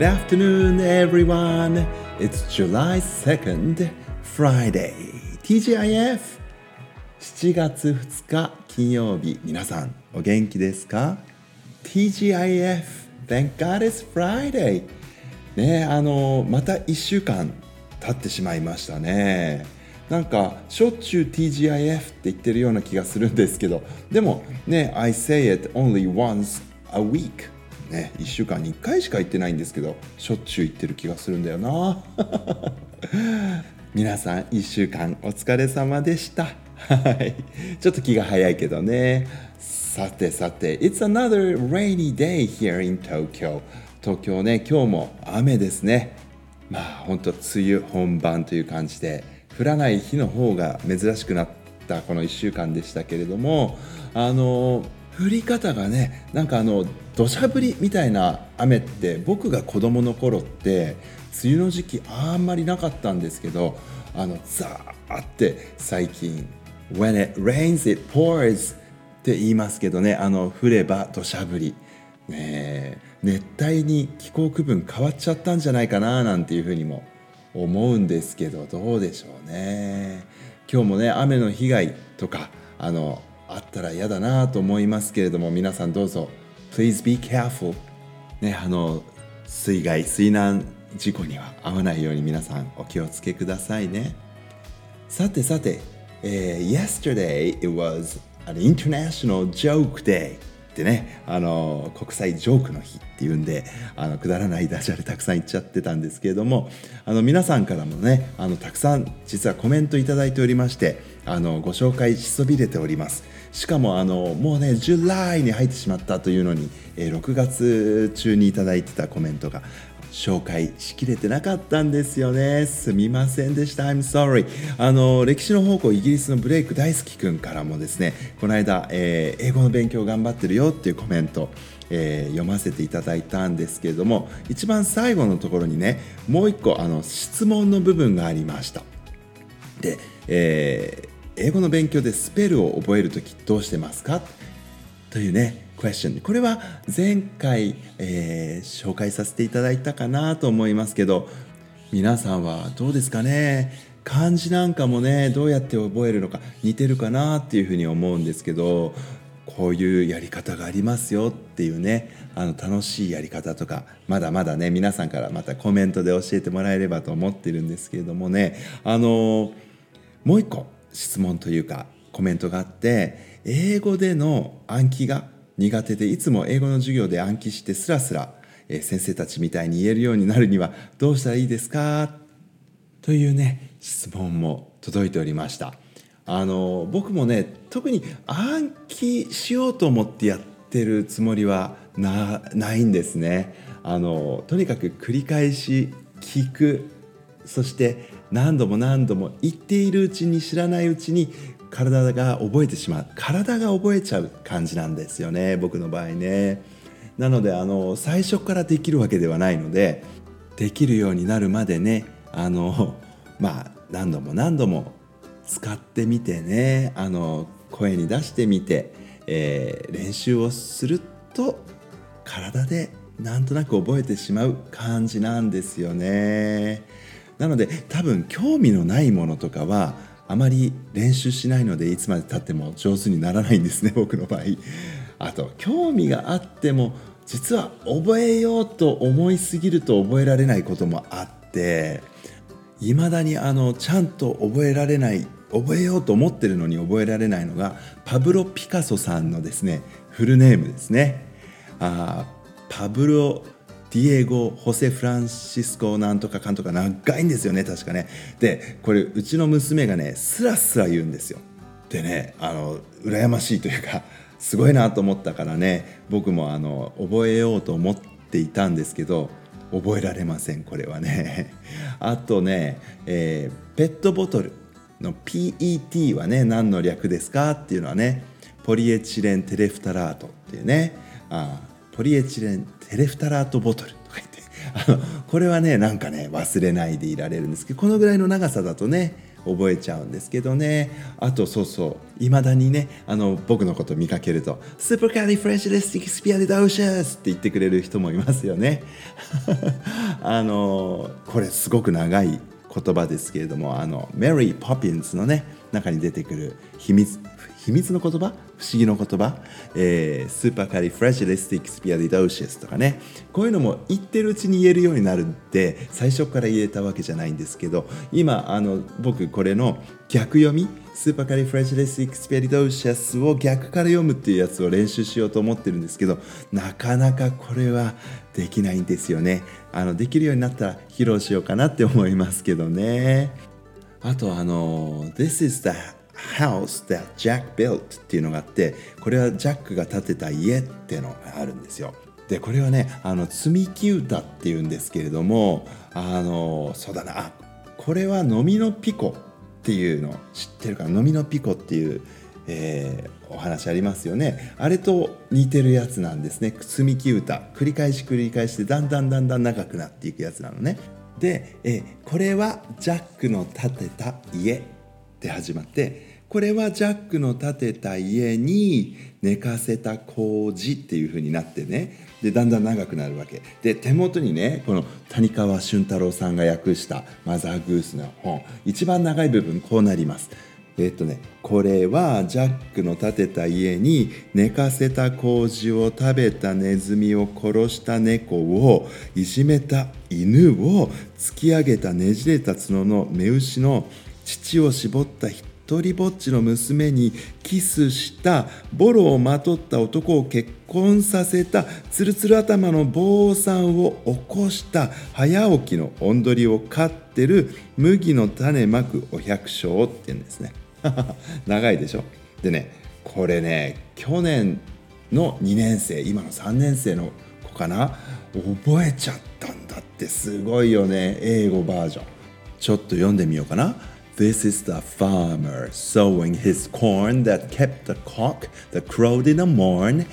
Good afternoon, everyone. It's July 2nd, Friday. TGIF 7月2日金曜日皆さんお元気ですか TGIF Thank God it's Friday ねあのまた1週間経ってしまいましたねなんかしょっちゅう TGIF って言ってるような気がするんですけどでもね I say it only once a week ね1週間に1回しか言ってないんですけどしょっちゅう言ってる気がするんだよな。皆さん1週間お疲れ様でした。はい。ちょっと気が早いけどね。さてさて It's another rainy day here in Tokyo 東京ね今日も雨ですね。まあ本当梅雨本番という感じで降らない日の方が珍しくなったこの1週間でしたけれどもあの降り方がねなんかあの土砂降りみたいな雨って僕が子供の頃って梅雨の時期あんまりなかったんですけどあのザーって最近「When it rains it pours」って言いますけどねあの降れば土砂降り。ね熱帯に気候区分変わっちゃったんじゃないかななんていうふうにも思うんですけどどうでしょうね。今日もね雨の被害とかあのあったら嫌だなと思いますけれども皆さんどうぞ。Please be careful ねあの水害水難事故には合わないように皆さんお気をつけくださいね。さてさて、えー、Yesterday it was an international joke day ってねあの国際ジョークの日っていうんであのくだらないダジャレたくさん言っちゃってたんですけれどもあの皆さんからもねあのたくさん実はコメント頂いておりましてあのご紹介しそびれております。しかもあのもうねジュライに入ってしまったというのに、えー、6月中に頂いてたコメントが紹介しきれてなかったんですよね。すみませんでした。I'm sorry あの歴史の方向イギリスのブレイク大好きくんからもですねこの間、えー、英語の勉強頑張ってるよっていうコメントえー、読ませていただいたんですけれども一番最後のところにねもう一個あの質問の部分がありました。で、えー、英語の勉強でスペルを覚える時どうしてますか？というね question これは前回、えー、紹介させていただいたかなと思いますけど皆さんはどうですかね？漢字なんかもねどうやって覚えるのか似てるかなっていうふうに思うんですけどこういうやり方がありますよっていうねあの楽しいやり方とかまだまだね皆さんからまたコメントで教えてもらえればと思ってるんですけれどもねあのもう一個質問というかコメントがあって英語での暗記が苦手でいつも英語の授業で暗記してスラスラ、え先生たちみたいに言えるようになるにはどうしたらいいですか？というね質問も届いておりました。あの僕もね特に暗記しようと思ってやってるつもりはないんですね。あのとにかく繰り返し聞く。そして何度も何度も言っているうちに知らないうちに体が覚えてしまう体が覚えちゃう感じなんですよね僕の場合ね。なのであの最初からできるわけではないのでできるようになるまでねあの まあ何度も何度も使ってみてねあの声に出してみて、えー、練習をすると体でなんとなく覚えてしまう感じなんですよね。なので多分興味のないものとかはあまり練習しないのでいつまでたっても上手にならないんですね 僕の場合。あと興味があっても実は覚えようと思いすぎると覚えられないこともあっていまだにあのちゃんと覚えられない覚えようと思ってるのに覚えられないのがパブロ・ピカソさんのですねフルネームですね。あパブロディエゴ・ホセ・フランシスコなんとかかんとか長いんですよね確かね。でこれうちの娘がねスラスラ言うんですよ。でねあの羨ましいというかすごいなと思ったからね僕もあの覚えようと思っていたんですけど覚えられませんこれはね。あとね、えー、ペットボトルの PET はね何の略ですかっていうのはねポリエチレンテレフタラートっていうね。あポリエチレンテレフタラートボトルとか言って。あのこれはねなんかね忘れないでいられるんですけどこのぐらいの長さだとね覚えちゃうんですけどね。あとそうそう。いまだにねあの僕のこと見かけると「スーパーカリフレッシュレスティクスピアリダウシャス」って言ってくれる人もいますよね。あのこれすごく長い言葉ですけれどもあのメリー・ポピンズのね中に出てくる秘密秘密の言葉？不思議の言葉、えー、 supercalifragilisticexpialidocious とかね。こういうのも言ってるうちに言えるようになるって最初から言えたわけじゃないんですけど今あの僕これの逆読み？ supercalifragilisticexpialidocious を逆から読むっていうやつを練習しようと思ってるんですけどなかなかこれはできないんですよね。あのできるようになったら披露しようかなって思いますけどね。あとあの「This is the house that Jack built っていうのがあってこれはジャックが建てた家っていうのがあるんですよ。でこれはねあの積み木歌っていうんですけれどもあのそうだなあこれは飲みのピコっていうの知ってるかな？飲みのピコっていう、えー、お話ありますよね。あれと似てるやつなんですね。積み木歌。繰り返し繰り返してだんだんだんだん長くなっていくやつなのね。で、えこれはジャックの建てた家って始まってこれはジャックの建てた家に寝かせた麹っていう風になってね。でだんだん長くなるわけ。で手元にねこの谷川俊太郎さんが訳した「マザーグース」の本。一番長い部分こうなります。えっとね、これはジャックの建てた家に寝かせた麹を食べたネズミを殺した猫をいじめた犬を突き上げたねじれた角の目牛の乳を絞った人一人ぼっちの娘にキスしたボロをまとった男を結婚させたツルツル頭の坊さんを起こした早起きのおんどりを飼ってる麦の種まくお百姓って言うんですね。長いでしょ。でねこれね去年の2年生今の3年生の子かな。覚えちゃったんだってすごいよね。英語バージョン。ちょっと読んでみようかな。This is the farmer sowing his corn that kept the cock that crowed in the morn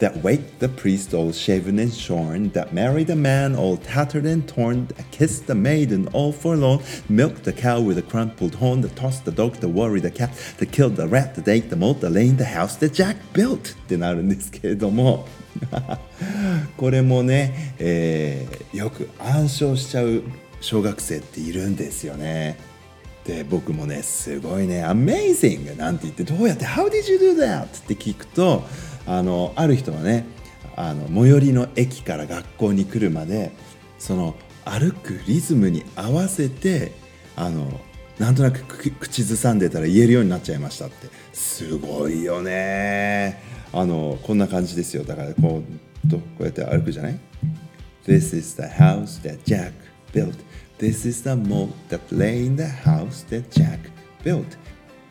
that waked the priest all shaven and shorn, that married a man all tattered and torn, that kissed the maiden all forlorn, milked the cow with a crumpled horn, that tossed the dog, that worried the cat, that killed the rat, that ate the mold, that lay in the house that Jack built ってなるんですけれどもこれもね、えー、よく暗唱しちゃう小学生っているんですよね。 で僕もねすごいね「Amazing!」なんて言ってどうやって「How did you do that?」って聞くとあのある人はねあの最寄りの駅から学校に来るまでその歩くリズムに合わせてあのなんとなく口ずさんでたら言えるようになっちゃいましたって。すごいよね。あのこんな感じですよ。だからこうとこうやって歩くじゃない？This is the house that Jack built This is the moat that lay in the house that Jack built.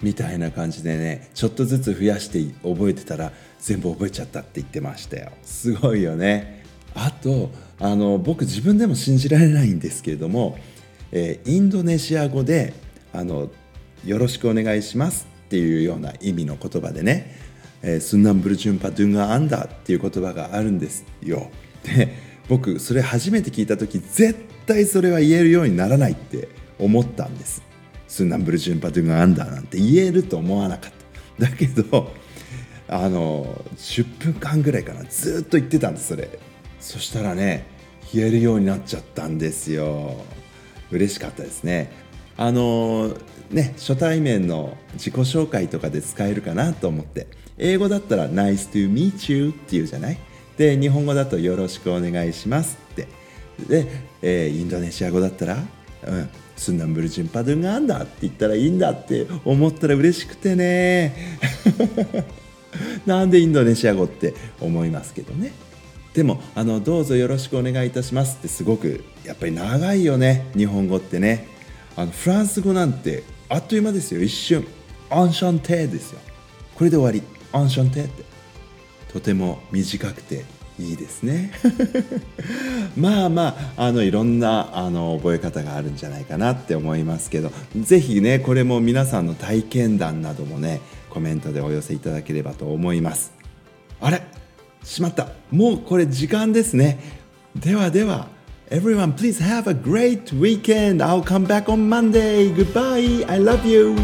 みたいな感じでねちょっとずつ増やして覚えてたら全部覚えちゃったって言ってましたよ。すごいよね。あとあの僕自分でも信じられないんですけれども、えー、インドネシア語であの「よろしくお願いします」っていうような意味の言葉でね「えー、スンナンブルジュンパドゥンガアンダ」っていう言葉があるんですよ。で僕それ初めて聞いた時絶対それは言えるようにならないって思ったんです。スンナンブルジュンパドゥンガアンダーなんて言えると思わなかった。だけどあの10分間ぐらいかな。ずっと言ってたんですそれ。そしたらね言えるようになっちゃったんですよ。嬉しかったですね。あのね初対面の自己紹介とかで使えるかなと思って。英語だったら「Nice to meet you」って言うじゃない？で日本語だと「よろしくお願いします」って。で、えー、インドネシア語だったら「うんスンナンブルジンパドゥンがあんだ」って言ったらいいんだって思ったら嬉しくてね。なんでインドネシア語って思いますけどね。でもあのどうぞよろしくお願いいたしますってすごくやっぱり長いよね日本語ってね。あのフランス語なんてあっという間ですよ一瞬。アンシャンテですよ。これで終わり。アンシャンテって。とても短くていいですね まあまああのいろんなあの覚え方があるんじゃないかなって思いますけど是非ねこれも皆さんの体験談などもねコメントでお寄せいただければと思いますあれ？しまったもうこれ時間ですねではでは Everyone, please have a great weekend. I'll come back on Monday. Goodbye. I love you.